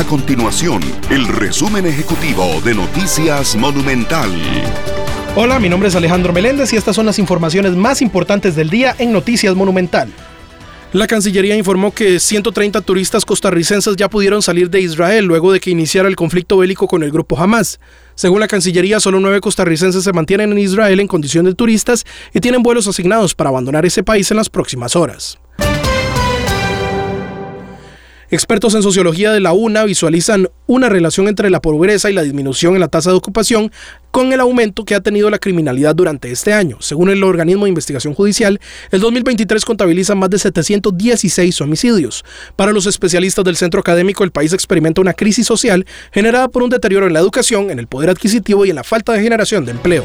A continuación, el resumen ejecutivo de Noticias Monumental. Hola, mi nombre es Alejandro Meléndez y estas son las informaciones más importantes del día en Noticias Monumental. La Cancillería informó que 130 turistas costarricenses ya pudieron salir de Israel luego de que iniciara el conflicto bélico con el grupo Hamas. Según la Cancillería, solo nueve costarricenses se mantienen en Israel en condición de turistas y tienen vuelos asignados para abandonar ese país en las próximas horas. Expertos en sociología de la UNA visualizan una relación entre la pobreza y la disminución en la tasa de ocupación con el aumento que ha tenido la criminalidad durante este año. Según el organismo de investigación judicial, el 2023 contabiliza más de 716 homicidios. Para los especialistas del centro académico, el país experimenta una crisis social generada por un deterioro en la educación, en el poder adquisitivo y en la falta de generación de empleo.